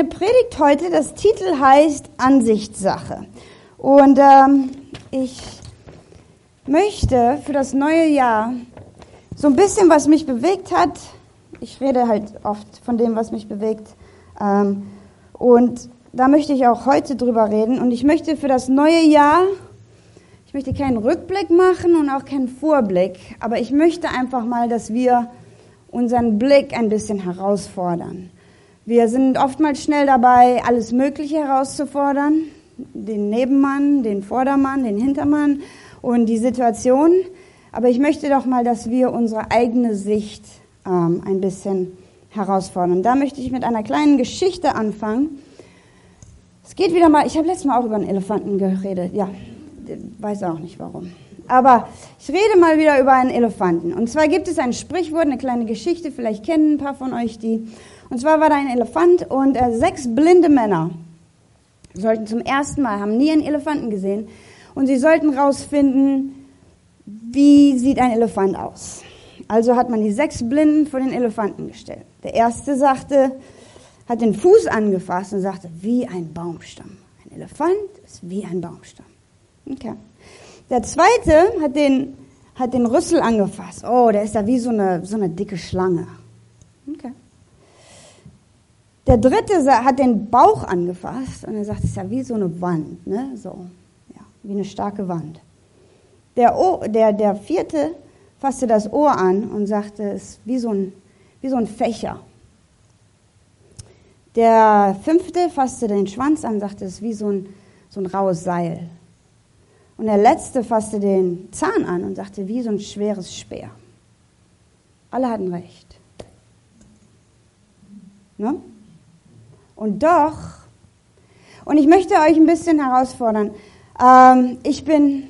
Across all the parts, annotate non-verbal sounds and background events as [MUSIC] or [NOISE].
meine Predigt heute, das Titel heißt Ansichtssache. Und ähm, ich möchte für das neue Jahr so ein bisschen, was mich bewegt hat. Ich rede halt oft von dem, was mich bewegt. Ähm, und da möchte ich auch heute drüber reden. Und ich möchte für das neue Jahr, ich möchte keinen Rückblick machen und auch keinen Vorblick, aber ich möchte einfach mal, dass wir unseren Blick ein bisschen herausfordern. Wir sind oftmals schnell dabei, alles Mögliche herauszufordern. Den Nebenmann, den Vordermann, den Hintermann und die Situation. Aber ich möchte doch mal, dass wir unsere eigene Sicht ähm, ein bisschen herausfordern. Da möchte ich mit einer kleinen Geschichte anfangen. Es geht wieder mal, ich habe letztes Mal auch über einen Elefanten geredet. Ja, weiß auch nicht warum. Aber ich rede mal wieder über einen Elefanten. Und zwar gibt es ein Sprichwort, eine kleine Geschichte, vielleicht kennen ein paar von euch die. Und zwar war da ein Elefant und äh, sechs blinde Männer sollten zum ersten Mal, haben nie einen Elefanten gesehen und sie sollten rausfinden, wie sieht ein Elefant aus. Also hat man die sechs Blinden vor den Elefanten gestellt. Der erste sagte, hat den Fuß angefasst und sagte, wie ein Baumstamm. Ein Elefant ist wie ein Baumstamm. Okay. Der zweite hat den, hat den Rüssel angefasst. Oh, der ist da wie so eine, so eine dicke Schlange. Okay. Der dritte hat den Bauch angefasst und er sagt, es ist ja wie so eine Wand, ne? So, ja, wie eine starke Wand. Der, o der, der vierte fasste das Ohr an und sagte, es ist wie so ein, wie so ein Fächer. Der fünfte fasste den Schwanz an und sagte, es ist wie so ein, so ein raues Seil. Und der letzte fasste den Zahn an und sagte, wie so ein schweres Speer. Alle hatten recht. Ne? Und doch, und ich möchte euch ein bisschen herausfordern, ähm, ich, bin,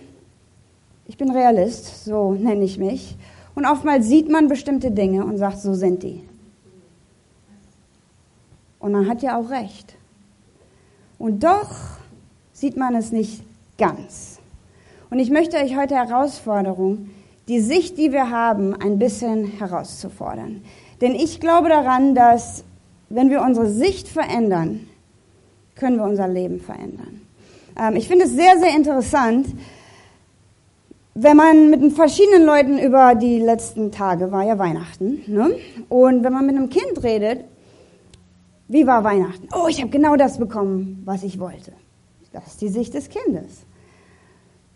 ich bin Realist, so nenne ich mich. Und oftmals sieht man bestimmte Dinge und sagt, so sind die. Und man hat ja auch recht. Und doch sieht man es nicht ganz. Und ich möchte euch heute Herausforderung, die Sicht, die wir haben, ein bisschen herauszufordern. Denn ich glaube daran, dass wenn wir unsere Sicht verändern, können wir unser Leben verändern. Ähm, ich finde es sehr, sehr interessant, wenn man mit verschiedenen Leuten über die letzten Tage, war ja Weihnachten, ne? und wenn man mit einem Kind redet, wie war Weihnachten? Oh, ich habe genau das bekommen, was ich wollte. Das ist die Sicht des Kindes.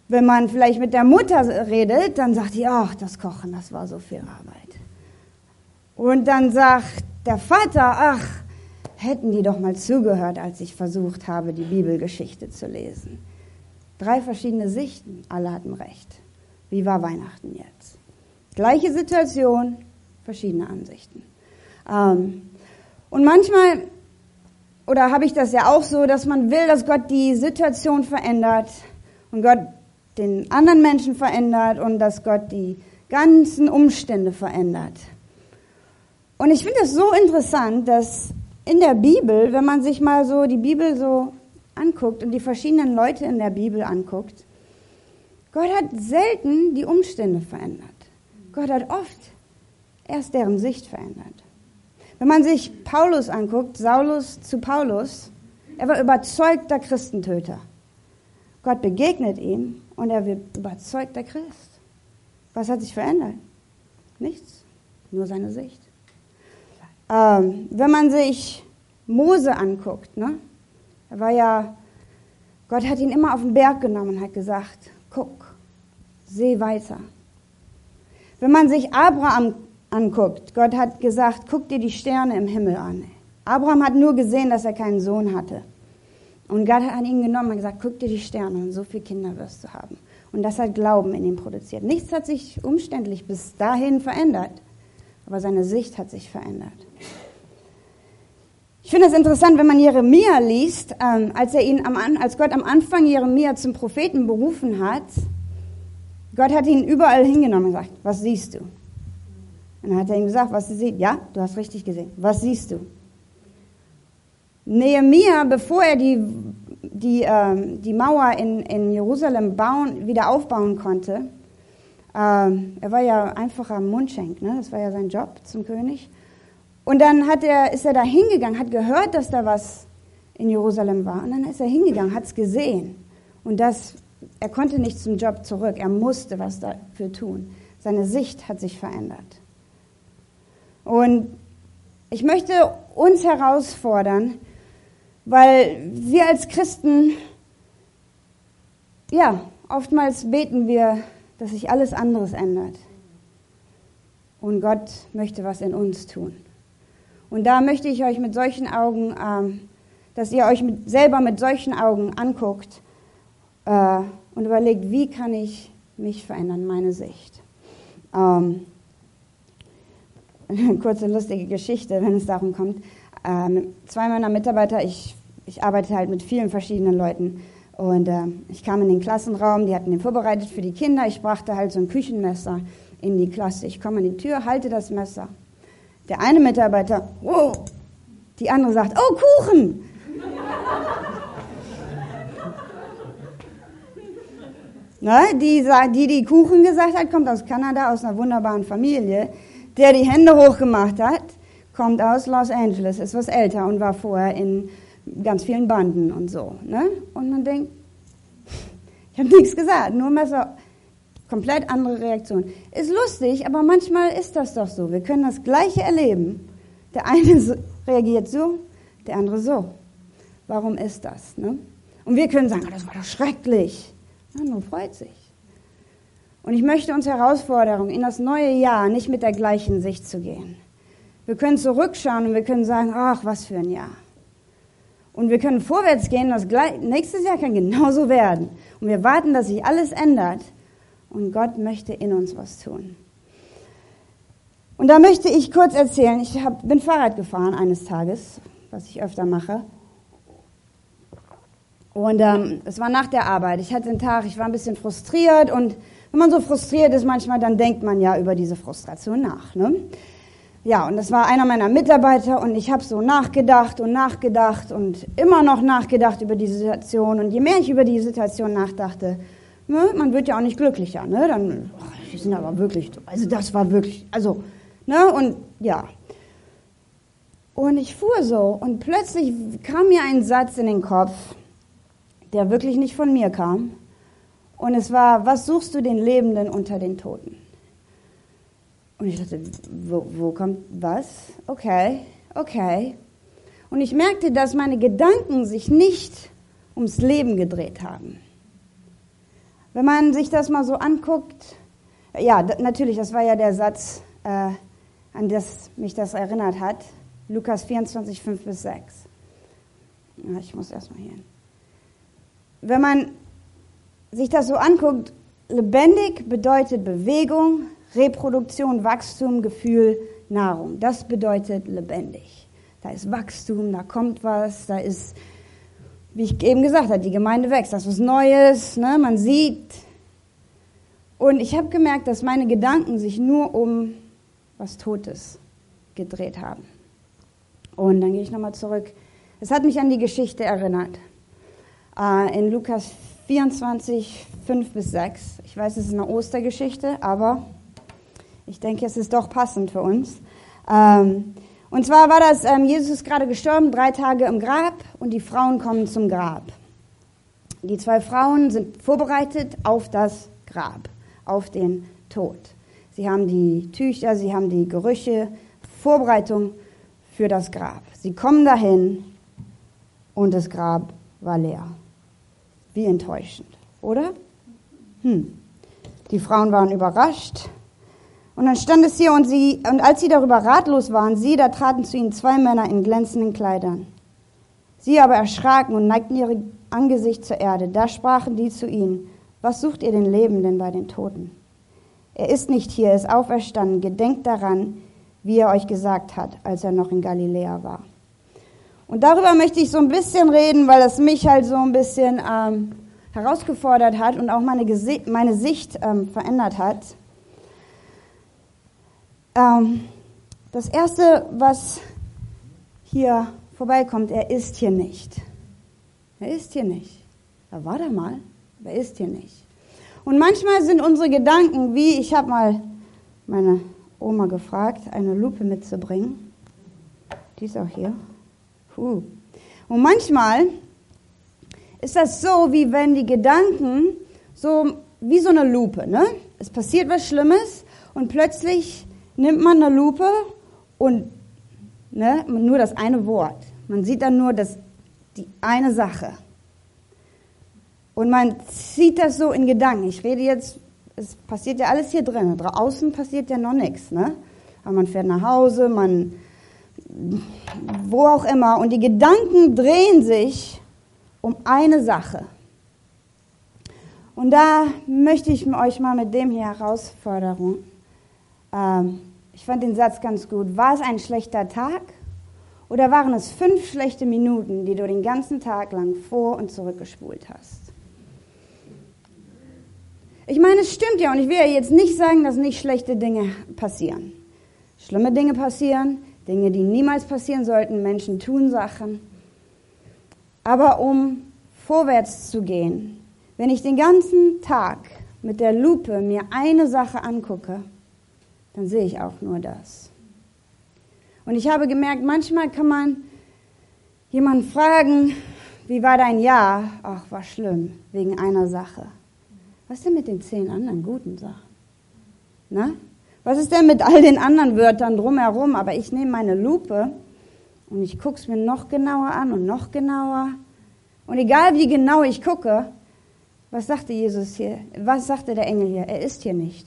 Wenn man vielleicht mit der Mutter redet, dann sagt die, ach, das Kochen, das war so viel Arbeit. Und dann sagt der Vater, ach, hätten die doch mal zugehört, als ich versucht habe, die Bibelgeschichte zu lesen. Drei verschiedene Sichten, alle hatten recht. Wie war Weihnachten jetzt? Gleiche Situation, verschiedene Ansichten. Ähm, und manchmal, oder habe ich das ja auch so, dass man will, dass Gott die Situation verändert und Gott den anderen Menschen verändert und dass Gott die ganzen Umstände verändert. Und ich finde es so interessant, dass in der Bibel, wenn man sich mal so die Bibel so anguckt und die verschiedenen Leute in der Bibel anguckt, Gott hat selten die Umstände verändert. Gott hat oft erst deren Sicht verändert. Wenn man sich Paulus anguckt, Saulus zu Paulus, er war überzeugter Christentöter. Gott begegnet ihm und er wird überzeugter Christ. Was hat sich verändert? Nichts, nur seine Sicht. Ähm, wenn man sich Mose anguckt, ne? er war ja, Gott hat ihn immer auf den Berg genommen und hat gesagt, guck, seh weiter. Wenn man sich Abraham anguckt, Gott hat gesagt, guck dir die Sterne im Himmel an. Abraham hat nur gesehen, dass er keinen Sohn hatte. Und Gott hat ihn genommen und gesagt, guck dir die Sterne und so viele Kinder wirst du haben. Und das hat Glauben in ihm produziert. Nichts hat sich umständlich bis dahin verändert, aber seine Sicht hat sich verändert. Ich finde es interessant, wenn man Jeremia liest, ähm, als, er ihn am, als Gott am Anfang Jeremia zum Propheten berufen hat, Gott hat ihn überall hingenommen und gesagt, was siehst du? Und dann hat er ihm gesagt, was du siehst. Ja, du hast richtig gesehen. Was siehst du? Nehemia, bevor er die, die, ähm, die Mauer in, in Jerusalem bauen, wieder aufbauen konnte, ähm, er war ja einfacher Mundschenk, ne? das war ja sein Job zum König. Und dann hat er, ist er da hingegangen, hat gehört, dass da was in Jerusalem war. Und dann ist er hingegangen, hat es gesehen. Und das, er konnte nicht zum Job zurück. Er musste was dafür tun. Seine Sicht hat sich verändert. Und ich möchte uns herausfordern, weil wir als Christen, ja, oftmals beten wir, dass sich alles anderes ändert. Und Gott möchte was in uns tun. Und da möchte ich euch mit solchen Augen, ähm, dass ihr euch mit, selber mit solchen Augen anguckt äh, und überlegt, wie kann ich mich verändern, meine Sicht. Ähm, eine [LAUGHS] kurze lustige Geschichte, wenn es darum kommt. Ähm, zwei meiner Mitarbeiter, ich, ich arbeite halt mit vielen verschiedenen Leuten. Und äh, ich kam in den Klassenraum, die hatten den vorbereitet für die Kinder. Ich brachte halt so ein Küchenmesser in die Klasse. Ich komme an die Tür, halte das Messer. Der eine Mitarbeiter, oh, die andere sagt, oh, Kuchen. [LAUGHS] Na, die, die, die Kuchen gesagt hat, kommt aus Kanada, aus einer wunderbaren Familie. Der die Hände hochgemacht hat, kommt aus Los Angeles, ist was älter und war vorher in ganz vielen Banden und so. Ne? Und man denkt, ich habe nichts gesagt, nur Messer Komplett andere Reaktion. Ist lustig, aber manchmal ist das doch so. Wir können das Gleiche erleben. Der eine [LAUGHS] reagiert so, der andere so. Warum ist das? Ne? Und wir können sagen, oh, das war doch schrecklich. Ja, nur freut sich. Und ich möchte uns herausfordern, in das neue Jahr nicht mit der gleichen Sicht zu gehen. Wir können zurückschauen und wir können sagen, ach, was für ein Jahr. Und wir können vorwärts gehen, das nächstes Jahr kann genauso werden. Und wir warten, dass sich alles ändert. Und Gott möchte in uns was tun. Und da möchte ich kurz erzählen, ich hab, bin Fahrrad gefahren eines Tages, was ich öfter mache. Und ähm, es war nach der Arbeit. Ich hatte den Tag, ich war ein bisschen frustriert und wenn man so frustriert ist manchmal, dann denkt man ja über diese Frustration nach. Ne? Ja, und das war einer meiner Mitarbeiter und ich habe so nachgedacht und nachgedacht und immer noch nachgedacht über die Situation. Und je mehr ich über die Situation nachdachte, Ne? Man wird ja auch nicht glücklicher. Ne? Dann, oh, die sind aber wirklich, also das war wirklich, also, ne? Und ja. Und ich fuhr so und plötzlich kam mir ein Satz in den Kopf, der wirklich nicht von mir kam. Und es war, was suchst du den Lebenden unter den Toten? Und ich dachte, wo, wo kommt was? Okay, okay. Und ich merkte, dass meine Gedanken sich nicht ums Leben gedreht haben. Wenn man sich das mal so anguckt, ja, natürlich, das war ja der Satz, äh, an das mich das erinnert hat. Lukas 24, 5 bis 6. Ja, ich muss erstmal hier hin. Wenn man sich das so anguckt, lebendig bedeutet Bewegung, Reproduktion, Wachstum, Gefühl, Nahrung. Das bedeutet lebendig. Da ist Wachstum, da kommt was, da ist wie ich eben gesagt habe, die Gemeinde wächst, das ist was Neues, ne? man sieht. Und ich habe gemerkt, dass meine Gedanken sich nur um was Totes gedreht haben. Und dann gehe ich nochmal zurück. Es hat mich an die Geschichte erinnert. Äh, in Lukas 24, 5 bis 6. Ich weiß, es ist eine Ostergeschichte, aber ich denke, es ist doch passend für uns. Ähm, und zwar war das, ähm, Jesus ist gerade gestorben, drei Tage im Grab und die Frauen kommen zum Grab. Die zwei Frauen sind vorbereitet auf das Grab, auf den Tod. Sie haben die Tücher, sie haben die Gerüche, Vorbereitung für das Grab. Sie kommen dahin und das Grab war leer. Wie enttäuschend, oder? Hm. Die Frauen waren überrascht und dann stand es hier und sie, und als sie darüber ratlos waren, sie, da traten zu ihnen zwei Männer in glänzenden Kleidern. Sie aber erschraken und neigten ihr Angesicht zur Erde. Da sprachen die zu ihnen, was sucht ihr den Lebenden bei den Toten? Er ist nicht hier, er ist auferstanden. Gedenkt daran, wie er euch gesagt hat, als er noch in Galiläa war. Und darüber möchte ich so ein bisschen reden, weil das mich halt so ein bisschen ähm, herausgefordert hat und auch meine, Gesi meine Sicht ähm, verändert hat. Ähm, das Erste, was hier vorbeikommt, er ist hier nicht. Er ist hier nicht. Er war da mal, aber er ist hier nicht. Und manchmal sind unsere Gedanken wie, ich habe mal meine Oma gefragt, eine Lupe mitzubringen. Die ist auch hier. Puh. Und manchmal ist das so, wie wenn die Gedanken so wie so eine Lupe, ne? Es passiert was Schlimmes und plötzlich nimmt man eine Lupe und ne, nur das eine Wort. Man sieht dann nur das, die eine Sache. Und man zieht das so in Gedanken. Ich rede jetzt, es passiert ja alles hier drin. Draußen passiert ja noch nichts. Ne? Aber man fährt nach Hause, man, wo auch immer. Und die Gedanken drehen sich um eine Sache. Und da möchte ich euch mal mit dem hier Herausforderung. Ähm, ich fand den Satz ganz gut. War es ein schlechter Tag oder waren es fünf schlechte Minuten, die du den ganzen Tag lang vor und zurückgespult hast? Ich meine, es stimmt ja und ich will ja jetzt nicht sagen, dass nicht schlechte Dinge passieren. Schlimme Dinge passieren, Dinge, die niemals passieren sollten. Menschen tun Sachen. Aber um vorwärts zu gehen, wenn ich den ganzen Tag mit der Lupe mir eine Sache angucke, dann sehe ich auch nur das. Und ich habe gemerkt, manchmal kann man jemanden fragen, wie war dein Jahr? Ach, war schlimm, wegen einer Sache. Was ist denn mit den zehn anderen guten Sachen? Na? Was ist denn mit all den anderen Wörtern drumherum? Aber ich nehme meine Lupe und ich gucke es mir noch genauer an und noch genauer. Und egal wie genau ich gucke, was sagte Jesus hier? Was sagte der Engel hier? Er ist hier nicht.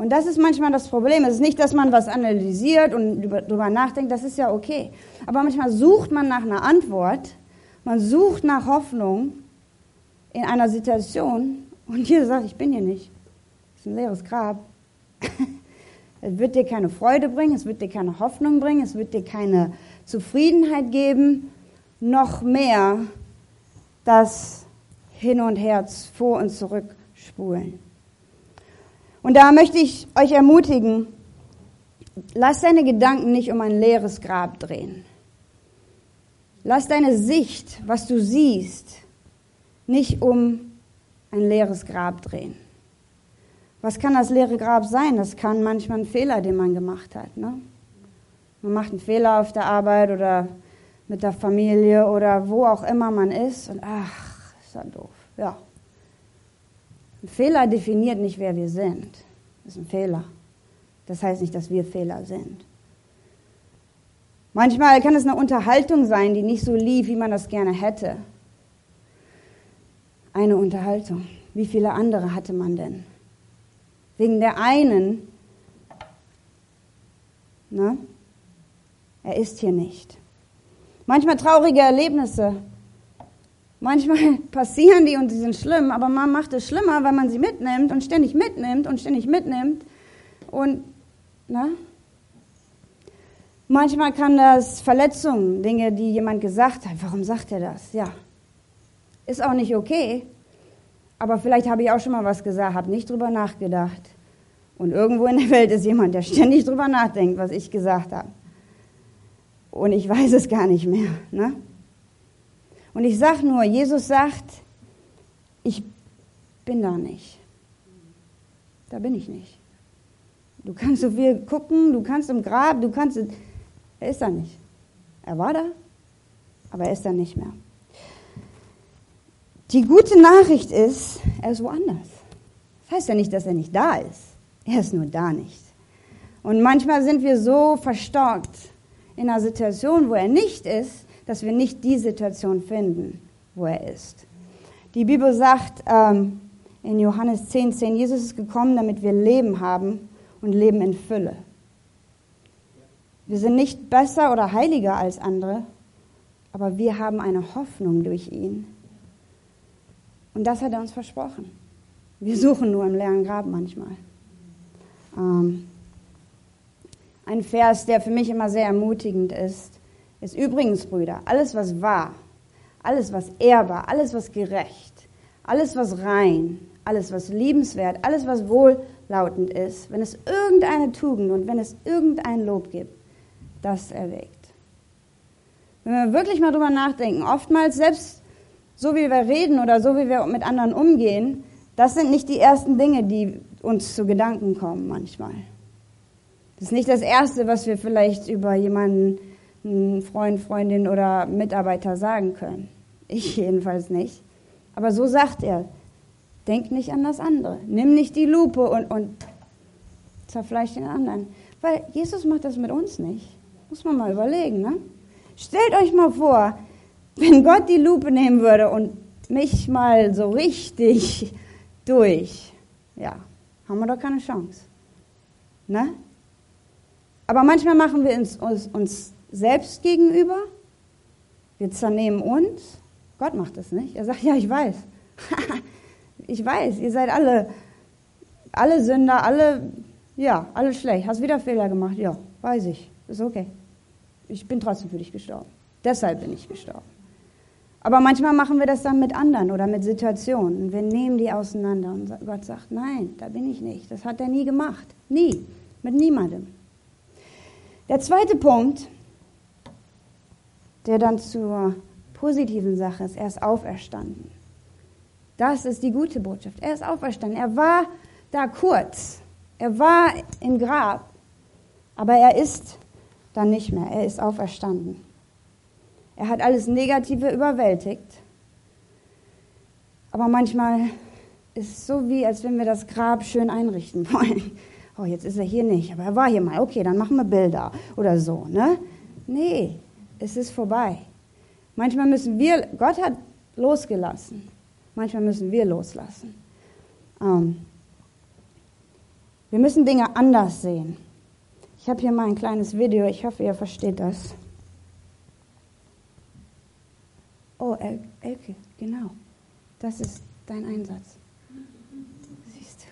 Und das ist manchmal das Problem. Es ist nicht, dass man was analysiert und darüber nachdenkt, das ist ja okay. Aber manchmal sucht man nach einer Antwort, man sucht nach Hoffnung in einer Situation und Jesus sagt, ich bin hier nicht. Es ist ein leeres Grab. [LAUGHS] es wird dir keine Freude bringen, es wird dir keine Hoffnung bringen, es wird dir keine Zufriedenheit geben, noch mehr das Hin und Her vor und zurück spulen. Und da möchte ich euch ermutigen, lass deine Gedanken nicht um ein leeres Grab drehen. Lass deine Sicht, was du siehst, nicht um ein leeres Grab drehen. Was kann das leere Grab sein? Das kann manchmal ein Fehler, den man gemacht hat. Ne? Man macht einen Fehler auf der Arbeit oder mit der Familie oder wo auch immer man ist und ach, ist das doof. Ja. Ein Fehler definiert nicht, wer wir sind. Das ist ein Fehler. Das heißt nicht, dass wir Fehler sind. Manchmal kann es eine Unterhaltung sein, die nicht so lief, wie man das gerne hätte eine Unterhaltung. Wie viele andere hatte man denn? Wegen der einen, ne? Er ist hier nicht. Manchmal traurige Erlebnisse. Manchmal [LAUGHS] passieren die und sie sind schlimm, aber man macht es schlimmer, weil man sie mitnimmt und ständig mitnimmt und ständig mitnimmt. Und, ne? Manchmal kann das Verletzungen, Dinge, die jemand gesagt hat. Warum sagt er das? Ja, ist auch nicht okay. Aber vielleicht habe ich auch schon mal was gesagt, habe nicht drüber nachgedacht. Und irgendwo in der Welt ist jemand, der ständig drüber nachdenkt, was ich gesagt habe. Und ich weiß es gar nicht mehr. Ne? Und ich sage nur, Jesus sagt, ich bin da nicht. Da bin ich nicht. Du kannst so viel gucken, du kannst im Grab, du kannst. Er ist da nicht. Er war da, aber er ist da nicht mehr. Die gute Nachricht ist, er ist woanders. Das heißt ja nicht, dass er nicht da ist. Er ist nur da nicht. Und manchmal sind wir so verstockt in einer Situation, wo er nicht ist, dass wir nicht die Situation finden, wo er ist. Die Bibel sagt ähm, in Johannes 10, 10, Jesus ist gekommen, damit wir Leben haben und Leben in Fülle. Wir sind nicht besser oder heiliger als andere, aber wir haben eine Hoffnung durch ihn. Und das hat er uns versprochen. Wir suchen nur im leeren Grab manchmal. Ähm, ein Vers, der für mich immer sehr ermutigend ist, ist übrigens, Brüder, alles was wahr, alles was ehrbar, alles was gerecht, alles was rein, alles was liebenswert, alles was wohllautend ist, wenn es irgendeine Tugend und wenn es irgendein Lob gibt, das erwägt. Wenn wir wirklich mal drüber nachdenken, oftmals selbst so wie wir reden oder so wie wir mit anderen umgehen, das sind nicht die ersten Dinge, die uns zu Gedanken kommen manchmal. Das ist nicht das Erste, was wir vielleicht über jemanden, einen Freund, Freundin oder Mitarbeiter sagen können. Ich [LAUGHS] jedenfalls nicht. Aber so sagt er, denk nicht an das andere. Nimm nicht die Lupe und, und zerfleisch den anderen. Weil Jesus macht das mit uns nicht. Muss man mal überlegen, ne? Stellt euch mal vor, wenn Gott die Lupe nehmen würde und mich mal so richtig [LAUGHS] durch, ja, haben wir doch keine Chance. Ne? Aber manchmal machen wir uns, uns, uns selbst gegenüber, wir zernehmen uns. Gott macht das nicht. Er sagt, ja, ich weiß. [LAUGHS] ich weiß, ihr seid alle, alle Sünder, alle, ja, alle schlecht. Hast wieder Fehler gemacht? Ja, weiß ich. Ist okay. Ich bin trotzdem für dich gestorben. Deshalb bin ich gestorben. Aber manchmal machen wir das dann mit anderen oder mit Situationen. Wir nehmen die auseinander und Gott sagt, nein, da bin ich nicht. Das hat er nie gemacht. Nie. Mit niemandem. Der zweite Punkt, der dann zur positiven Sache ist, er ist auferstanden. Das ist die gute Botschaft. Er ist auferstanden. Er war da kurz. Er war im Grab. Aber er ist dann nicht mehr. Er ist auferstanden. Er hat alles Negative überwältigt. Aber manchmal ist es so wie, als wenn wir das Grab schön einrichten wollen. Oh, jetzt ist er hier nicht, aber er war hier mal. Okay, dann machen wir Bilder oder so, ne? Nee, es ist vorbei. Manchmal müssen wir, Gott hat losgelassen. Manchmal müssen wir loslassen. Ähm, wir müssen Dinge anders sehen. Ich habe hier mal ein kleines Video, ich hoffe, ihr versteht das. Oh, Elke, genau. Das ist dein Einsatz. Siehst du.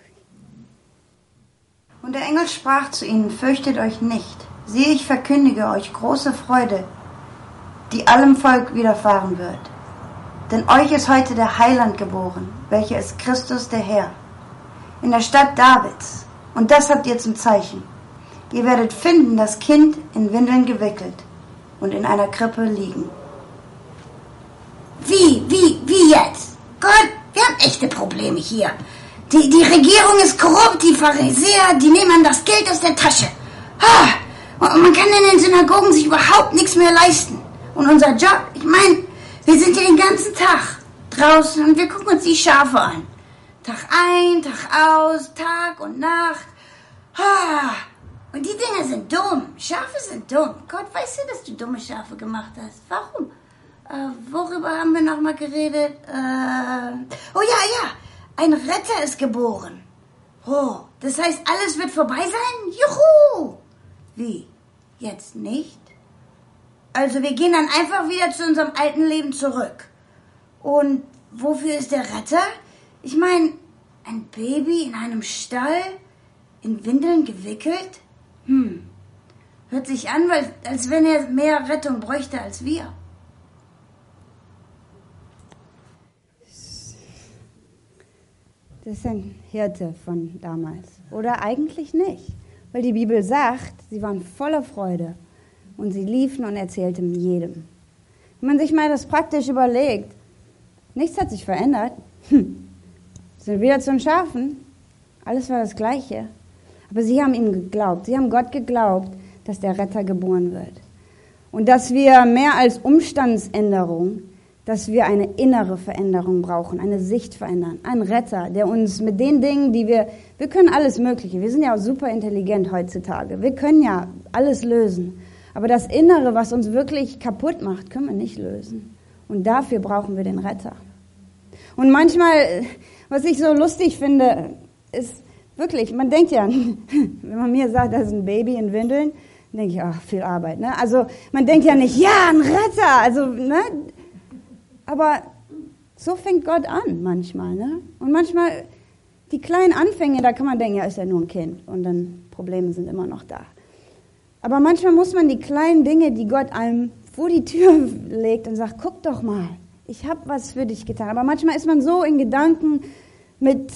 Und der Engel sprach zu ihnen, fürchtet euch nicht. Siehe, ich verkündige euch große Freude, die allem Volk widerfahren wird. Denn euch ist heute der Heiland geboren, welcher ist Christus der Herr, in der Stadt Davids. Und das habt ihr zum Zeichen. Ihr werdet finden das Kind in Windeln gewickelt und in einer Krippe liegen. Wie, wie, wie jetzt? Gott, wir haben echte Probleme hier. Die, die Regierung ist korrupt, die Pharisäer, die nehmen das Geld aus der Tasche. Und man kann in den Synagogen sich überhaupt nichts mehr leisten. Und unser Job, ich meine, wir sind hier den ganzen Tag draußen und wir gucken uns die Schafe an. Tag ein, Tag aus, Tag und Nacht. Und die Dinger sind dumm. Schafe sind dumm. Gott, weißt du, dass du dumme Schafe gemacht hast? Warum? Äh, worüber haben wir nochmal geredet? Äh, oh ja, ja, ein Retter ist geboren. Oh, das heißt, alles wird vorbei sein? Juhu! Wie? Jetzt nicht? Also wir gehen dann einfach wieder zu unserem alten Leben zurück. Und wofür ist der Retter? Ich meine, ein Baby in einem Stall, in Windeln gewickelt? Hm. Hört sich an, als wenn er mehr Rettung bräuchte als wir. Das ist ein Hirte von damals. Oder eigentlich nicht. Weil die Bibel sagt, sie waren voller Freude und sie liefen und erzählten jedem. Wenn man sich mal das praktisch überlegt, nichts hat sich verändert. Hm. Sind wieder zu den Schafen. Alles war das Gleiche. Aber sie haben ihm geglaubt. Sie haben Gott geglaubt, dass der Retter geboren wird. Und dass wir mehr als Umstandsänderung dass wir eine innere Veränderung brauchen, eine Sicht verändern, einen Retter, der uns mit den Dingen, die wir, wir können alles Mögliche, wir sind ja auch super intelligent heutzutage, wir können ja alles lösen, aber das Innere, was uns wirklich kaputt macht, können wir nicht lösen. Und dafür brauchen wir den Retter. Und manchmal, was ich so lustig finde, ist wirklich, man denkt ja, [LAUGHS] wenn man mir sagt, das ist ein Baby in Windeln, denke ich, ach, viel Arbeit. Ne? Also man denkt ja nicht, ja, ein Retter. Also ne? Aber so fängt Gott an manchmal. Ne? Und manchmal, die kleinen Anfänge, da kann man denken, ja, ist ja nur ein Kind. Und dann Probleme sind immer noch da. Aber manchmal muss man die kleinen Dinge, die Gott einem vor die Tür [LAUGHS] legt und sagt, guck doch mal, ich habe was für dich getan. Aber manchmal ist man so in Gedanken mit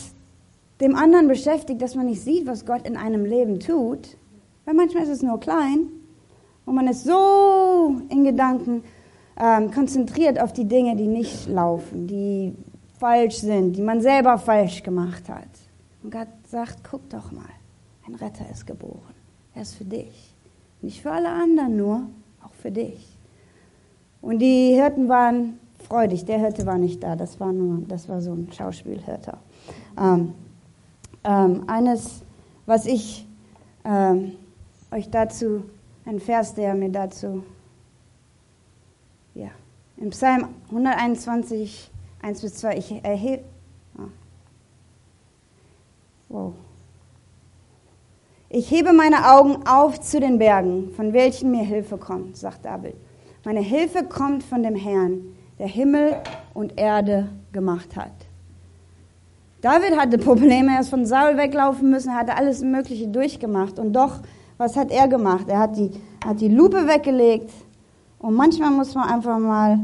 dem anderen beschäftigt, dass man nicht sieht, was Gott in einem Leben tut. Weil manchmal ist es nur klein und man ist so in Gedanken, ähm, konzentriert auf die Dinge, die nicht laufen, die falsch sind, die man selber falsch gemacht hat. Und Gott sagt, guck doch mal, ein Retter ist geboren. Er ist für dich. Nicht für alle anderen nur, auch für dich. Und die Hirten waren freudig. Der Hirte war nicht da, das war nur, das war so ein Schauspielhirte. Ähm, ähm, eines, was ich ähm, euch dazu, ein Vers, der mir dazu, ja, im Psalm 121, 1 bis 2, ich erhebe, oh. wow. Ich hebe meine Augen auf zu den Bergen, von welchen mir Hilfe kommt, sagt David. Meine Hilfe kommt von dem Herrn, der Himmel und Erde gemacht hat. David hatte Probleme, er ist von Saul weglaufen müssen, er hatte alles Mögliche durchgemacht. Und doch, was hat er gemacht? Er hat die, hat die Lupe weggelegt. Und manchmal muss man einfach mal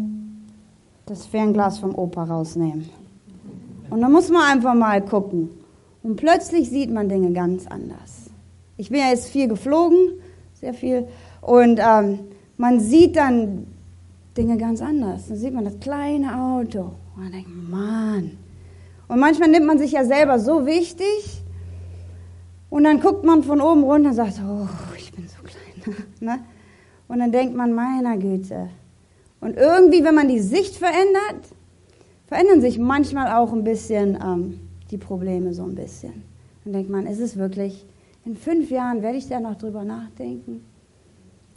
das Fernglas vom Opa rausnehmen. Und dann muss man einfach mal gucken. Und plötzlich sieht man Dinge ganz anders. Ich bin ja jetzt viel geflogen, sehr viel. Und ähm, man sieht dann Dinge ganz anders. Dann sieht man das kleine Auto. Und man denkt, Mann. Und manchmal nimmt man sich ja selber so wichtig. Und dann guckt man von oben runter und sagt, oh, ich bin so klein. [LAUGHS] ne? Und dann denkt man, meiner Güte. Und irgendwie, wenn man die Sicht verändert, verändern sich manchmal auch ein bisschen ähm, die Probleme so ein bisschen. Dann denkt man, ist es wirklich, in fünf Jahren werde ich da noch drüber nachdenken?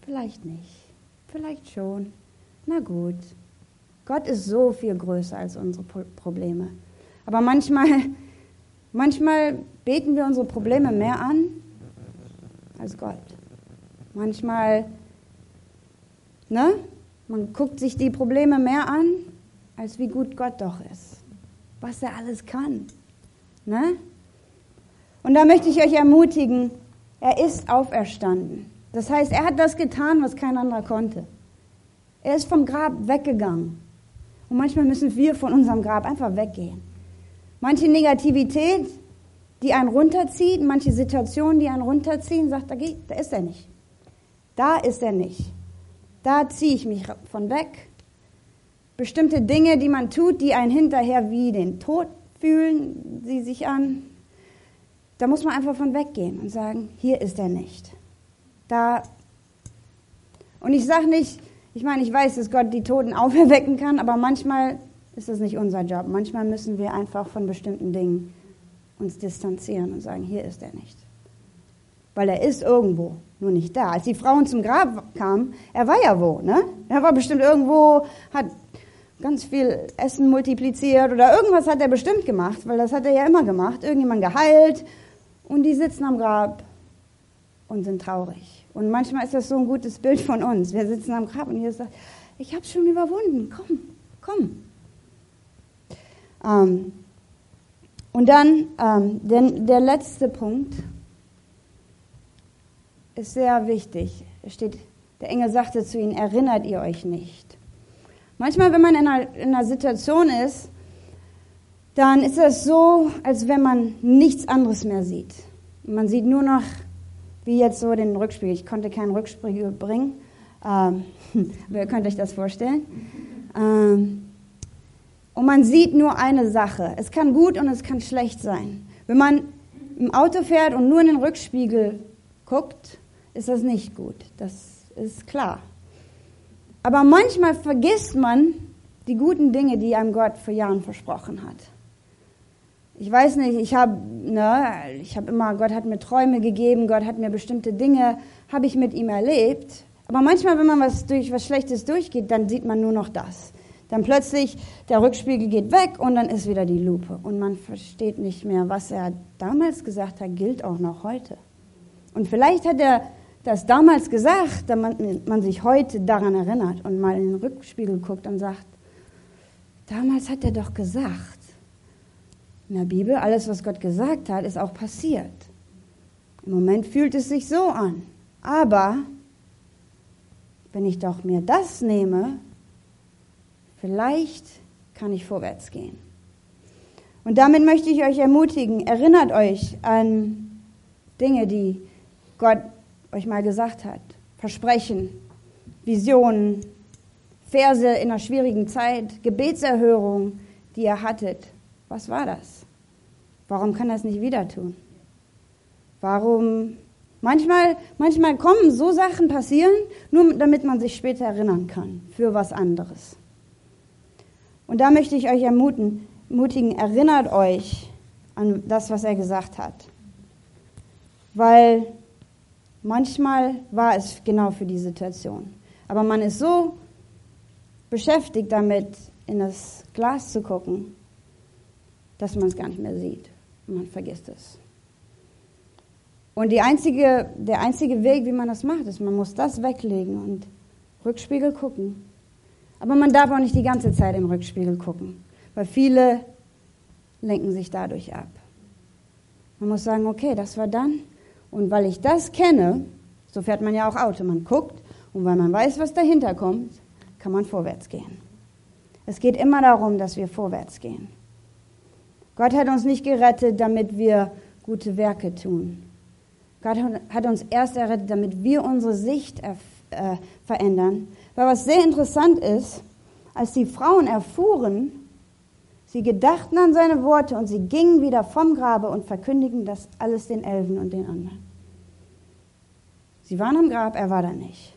Vielleicht nicht. Vielleicht schon. Na gut, Gott ist so viel größer als unsere Probleme. Aber manchmal, [LAUGHS] manchmal beten wir unsere Probleme mehr an als Gott. Manchmal, ne? Man guckt sich die Probleme mehr an, als wie gut Gott doch ist. Was er alles kann. Ne? Und da möchte ich euch ermutigen, er ist auferstanden. Das heißt, er hat das getan, was kein anderer konnte. Er ist vom Grab weggegangen. Und manchmal müssen wir von unserem Grab einfach weggehen. Manche Negativität, die einen runterzieht, manche Situationen, die einen runterziehen, sagt, da, geht, da ist er nicht. Da ist er nicht. Da ziehe ich mich von weg. Bestimmte Dinge, die man tut, die einen hinterher wie den Tod fühlen, sie sich an. Da muss man einfach von weggehen und sagen, hier ist er nicht. Da. Und ich sage nicht, ich meine, ich weiß, dass Gott die Toten [LAUGHS] auferwecken kann, aber manchmal ist das nicht unser Job. Manchmal müssen wir einfach von bestimmten Dingen uns distanzieren und sagen, hier ist er nicht. Weil er ist irgendwo, nur nicht da. Als die Frauen zum Grab kamen, er war ja wo, ne? Er war bestimmt irgendwo, hat ganz viel Essen multipliziert oder irgendwas hat er bestimmt gemacht, weil das hat er ja immer gemacht. Irgendjemand geheilt und die sitzen am Grab und sind traurig. Und manchmal ist das so ein gutes Bild von uns. Wir sitzen am Grab und Jesus sagt, ich habe schon überwunden, komm, komm. Ähm, und dann ähm, der, der letzte Punkt ist sehr wichtig. Es steht, der Engel sagte zu ihnen, erinnert ihr euch nicht. Manchmal, wenn man in einer, in einer Situation ist, dann ist es so, als wenn man nichts anderes mehr sieht. Man sieht nur noch wie jetzt so den Rückspiegel. Ich konnte keinen Rückspiegel bringen. Ähm, [LAUGHS] ihr könnt euch das vorstellen. Ähm, und man sieht nur eine Sache. Es kann gut und es kann schlecht sein. Wenn man im Auto fährt und nur in den Rückspiegel guckt, ist das nicht gut. Das ist klar. Aber manchmal vergisst man die guten Dinge, die einem Gott vor Jahren versprochen hat ich weiß nicht, ich habe ne, ich immer, Gott hat mir Träume gegeben, Gott hat mir bestimmte Dinge, habe ich mit ihm erlebt. Aber manchmal, wenn man was durch was Schlechtes durchgeht, dann sieht man nur noch das. Dann plötzlich der Rückspiegel geht weg und dann ist wieder die Lupe. Und man versteht nicht mehr, was er damals gesagt hat, gilt auch noch heute. Und vielleicht hat er das damals gesagt, damit man sich heute daran erinnert und mal in den Rückspiegel guckt und sagt, damals hat er doch gesagt in der Bibel, alles, was Gott gesagt hat, ist auch passiert. Im Moment fühlt es sich so an. Aber wenn ich doch mir das nehme, vielleicht kann ich vorwärts gehen. Und damit möchte ich euch ermutigen, erinnert euch an Dinge, die Gott euch mal gesagt hat. Versprechen, Visionen, Verse in einer schwierigen Zeit, Gebetserhörung, die ihr hattet. Was war das? Warum kann er es nicht wieder tun? Warum Manchmal, manchmal kommen so Sachen passieren, nur damit man sich später erinnern kann für was anderes. Und da möchte ich euch ermutigen, ermutigen erinnert euch an das, was er gesagt hat. Weil manchmal war es genau für die Situation. Aber man ist so beschäftigt damit, in das Glas zu gucken, dass man es gar nicht mehr sieht. Man vergisst es. Und einzige, der einzige Weg, wie man das macht, ist, man muss das weglegen und Rückspiegel gucken. Aber man darf auch nicht die ganze Zeit im Rückspiegel gucken, weil viele lenken sich dadurch ab. Man muss sagen, okay, das war dann. Und weil ich das kenne, so fährt man ja auch Auto, man guckt und weil man weiß, was dahinter kommt, kann man vorwärts gehen. Es geht immer darum, dass wir vorwärts gehen. Gott hat uns nicht gerettet, damit wir gute Werke tun. Gott hat uns erst errettet, damit wir unsere Sicht äh, verändern. Weil was sehr interessant ist, als die Frauen erfuhren, sie gedachten an seine Worte und sie gingen wieder vom Grabe und verkündigen das alles den Elfen und den anderen. Sie waren am Grab, er war da nicht.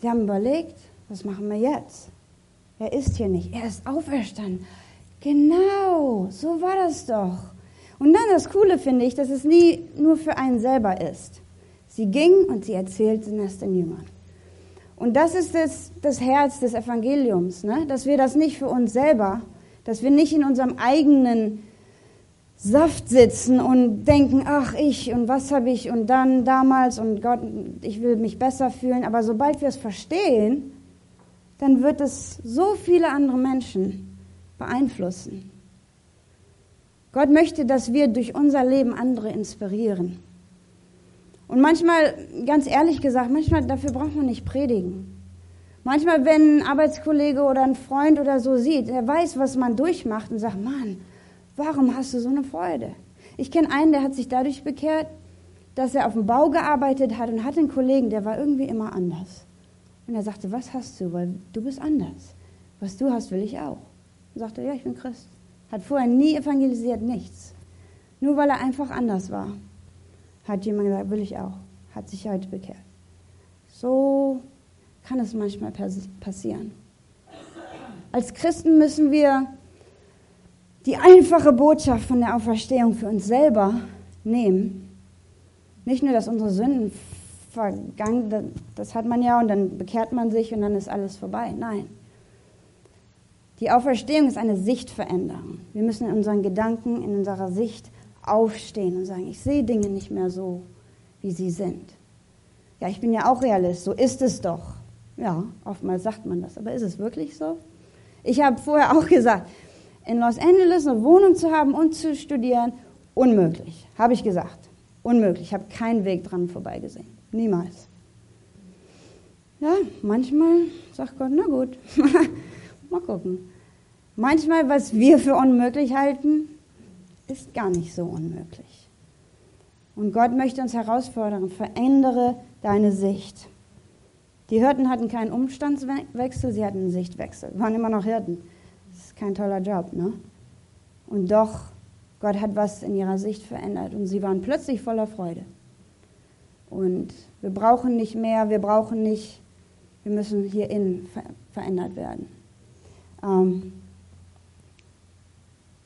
Sie haben überlegt, was machen wir jetzt? Er ist hier nicht, er ist auferstanden. Genau, so war das doch. Und dann das Coole finde ich, dass es nie nur für einen selber ist. Sie ging und sie erzählten es den Jüngern. Und das ist das, das Herz des Evangeliums, ne? dass wir das nicht für uns selber, dass wir nicht in unserem eigenen Saft sitzen und denken, ach ich und was habe ich und dann damals und Gott, ich will mich besser fühlen. Aber sobald wir es verstehen, dann wird es so viele andere Menschen beeinflussen. Gott möchte, dass wir durch unser Leben andere inspirieren. Und manchmal, ganz ehrlich gesagt, manchmal dafür braucht man nicht predigen. Manchmal, wenn ein Arbeitskollege oder ein Freund oder so sieht, der weiß, was man durchmacht und sagt, Mann, warum hast du so eine Freude? Ich kenne einen, der hat sich dadurch bekehrt, dass er auf dem Bau gearbeitet hat und hatte einen Kollegen, der war irgendwie immer anders. Und er sagte, was hast du? Weil du bist anders. Was du hast, will ich auch. Und sagte, ja, ich bin Christ. Hat vorher nie evangelisiert, nichts. Nur weil er einfach anders war. Hat jemand gesagt, will ich auch. Hat sich heute bekehrt. So kann es manchmal passieren. Als Christen müssen wir die einfache Botschaft von der Auferstehung für uns selber nehmen. Nicht nur, dass unsere Sünden vergangen, das hat man ja und dann bekehrt man sich und dann ist alles vorbei. Nein. Die Auferstehung ist eine Sichtveränderung. Wir müssen in unseren Gedanken, in unserer Sicht aufstehen und sagen, ich sehe Dinge nicht mehr so, wie sie sind. Ja, ich bin ja auch Realist, so ist es doch. Ja, oftmals sagt man das, aber ist es wirklich so? Ich habe vorher auch gesagt, in Los Angeles eine Wohnung zu haben und zu studieren, unmöglich, habe ich gesagt. Unmöglich, ich habe keinen Weg dran vorbeigesehen. Niemals. Ja, manchmal sagt Gott, na gut, [LAUGHS] Mal gucken. Manchmal, was wir für unmöglich halten, ist gar nicht so unmöglich. Und Gott möchte uns herausfordern, verändere deine Sicht. Die Hirten hatten keinen Umstandswechsel, sie hatten einen Sichtwechsel, waren immer noch Hirten. Das ist kein toller Job, ne? Und doch, Gott hat was in ihrer Sicht verändert und sie waren plötzlich voller Freude. Und wir brauchen nicht mehr, wir brauchen nicht, wir müssen hier innen verändert werden. Ähm,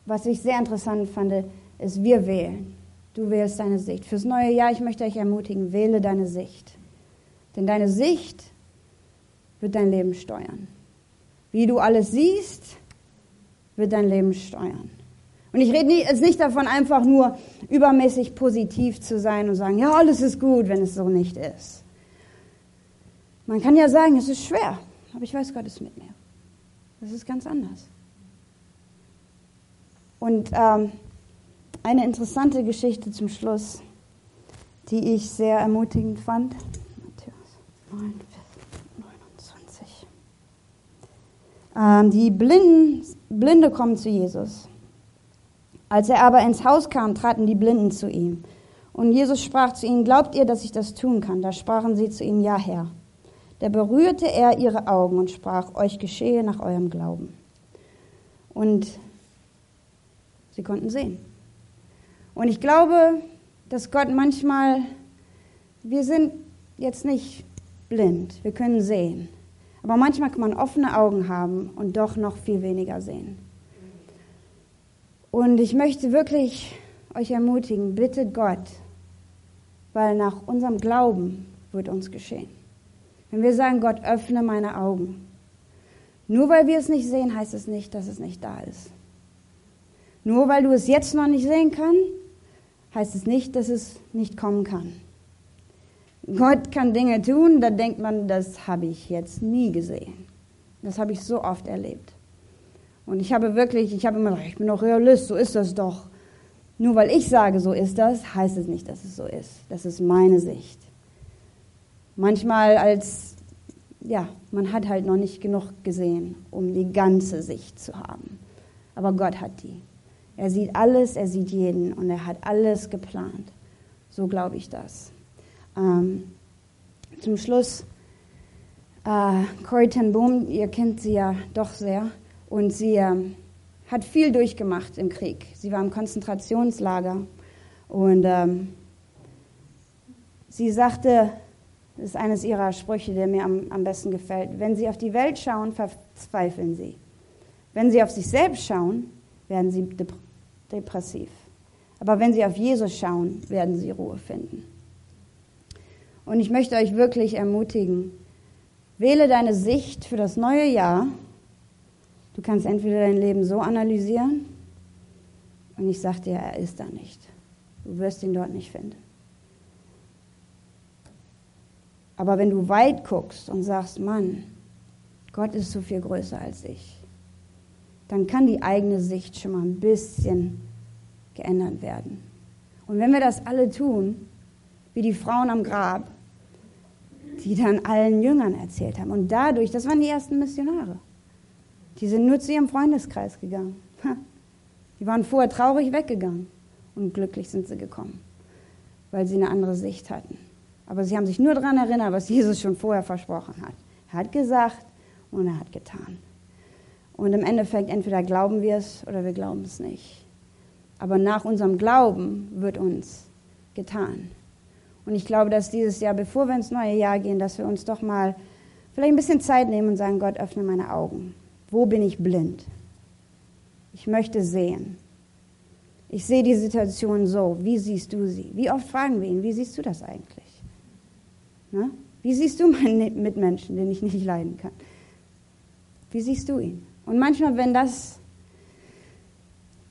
was ich sehr interessant fand, ist, wir wählen. Du wählst deine Sicht. Fürs neue Jahr, ich möchte euch ermutigen, wähle deine Sicht. Denn deine Sicht wird dein Leben steuern. Wie du alles siehst, wird dein Leben steuern. Und ich rede jetzt nicht davon, einfach nur übermäßig positiv zu sein und sagen, ja, alles ist gut, wenn es so nicht ist. Man kann ja sagen, es ist schwer, aber ich weiß, Gott ist mit mir. Das ist ganz anders. Und ähm, eine interessante Geschichte zum Schluss, die ich sehr ermutigend fand. Matthäus 9, 29. Ähm, die Blinden, Blinde kommen zu Jesus. Als er aber ins Haus kam, traten die Blinden zu ihm. Und Jesus sprach zu ihnen, glaubt ihr, dass ich das tun kann? Da sprachen sie zu ihm, ja Herr. Da berührte er ihre Augen und sprach, euch geschehe nach eurem Glauben. Und sie konnten sehen. Und ich glaube, dass Gott manchmal wir sind jetzt nicht blind, wir können sehen. Aber manchmal kann man offene Augen haben und doch noch viel weniger sehen. Und ich möchte wirklich euch ermutigen, bitte Gott, weil nach unserem Glauben wird uns geschehen. Wenn wir sagen, Gott, öffne meine Augen. Nur weil wir es nicht sehen, heißt es nicht, dass es nicht da ist. Nur weil du es jetzt noch nicht sehen kannst, heißt es nicht, dass es nicht kommen kann. Gott kann Dinge tun, da denkt man, das habe ich jetzt nie gesehen. Das habe ich so oft erlebt. Und ich habe wirklich, ich habe immer gesagt, ich bin doch Realist, so ist das doch. Nur weil ich sage, so ist das, heißt es nicht, dass es so ist. Das ist meine Sicht. Manchmal als, ja, man hat halt noch nicht genug gesehen, um die ganze Sicht zu haben. Aber Gott hat die. Er sieht alles, er sieht jeden und er hat alles geplant. So glaube ich das. Ähm, zum Schluss, äh, Corrie ten Boom, ihr kennt sie ja doch sehr, und sie äh, hat viel durchgemacht im Krieg. Sie war im Konzentrationslager und ähm, sie sagte, das ist eines ihrer Sprüche, der mir am, am besten gefällt, wenn sie auf die Welt schauen, verzweifeln sie. Wenn sie auf sich selbst schauen, werden sie depressiv. Aber wenn sie auf Jesus schauen, werden sie Ruhe finden. Und ich möchte euch wirklich ermutigen, wähle deine Sicht für das neue Jahr. Du kannst entweder dein Leben so analysieren, und ich sage dir, er ist da nicht. Du wirst ihn dort nicht finden. Aber wenn du weit guckst und sagst, Mann, Gott ist so viel größer als ich, dann kann die eigene Sicht schon mal ein bisschen geändert werden. Und wenn wir das alle tun, wie die Frauen am Grab, die dann allen Jüngern erzählt haben. Und dadurch, das waren die ersten Missionare. Die sind nur zu ihrem Freundeskreis gegangen. Die waren vorher traurig weggegangen und glücklich sind sie gekommen, weil sie eine andere Sicht hatten. Aber sie haben sich nur daran erinnert, was Jesus schon vorher versprochen hat. Er hat gesagt und er hat getan. Und im Endeffekt, entweder glauben wir es oder wir glauben es nicht. Aber nach unserem Glauben wird uns getan. Und ich glaube, dass dieses Jahr, bevor wir ins neue Jahr gehen, dass wir uns doch mal vielleicht ein bisschen Zeit nehmen und sagen, Gott, öffne meine Augen. Wo bin ich blind? Ich möchte sehen. Ich sehe die Situation so. Wie siehst du sie? Wie oft fragen wir ihn, wie siehst du das eigentlich? Ne? Wie siehst du meinen Mitmenschen, den ich nicht leiden kann? Wie siehst du ihn? Und manchmal, wenn das,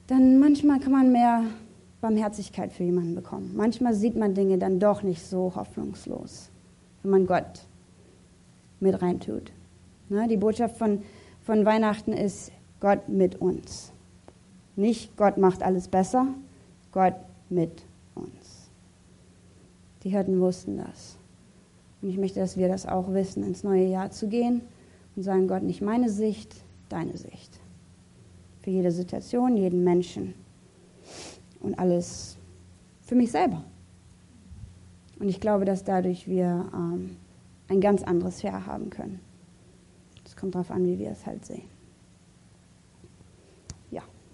dann manchmal kann man mehr Barmherzigkeit für jemanden bekommen. Manchmal sieht man Dinge dann doch nicht so hoffnungslos, wenn man Gott mit reintut. Ne? Die Botschaft von, von Weihnachten ist Gott mit uns. Nicht Gott macht alles besser, Gott mit uns. Die Hirten wussten das. Und ich möchte, dass wir das auch wissen, ins neue Jahr zu gehen und sagen, Gott, nicht meine Sicht, deine Sicht. Für jede Situation, jeden Menschen und alles für mich selber. Und ich glaube, dass dadurch wir ähm, ein ganz anderes Jahr haben können. Es kommt darauf an, wie wir es halt sehen.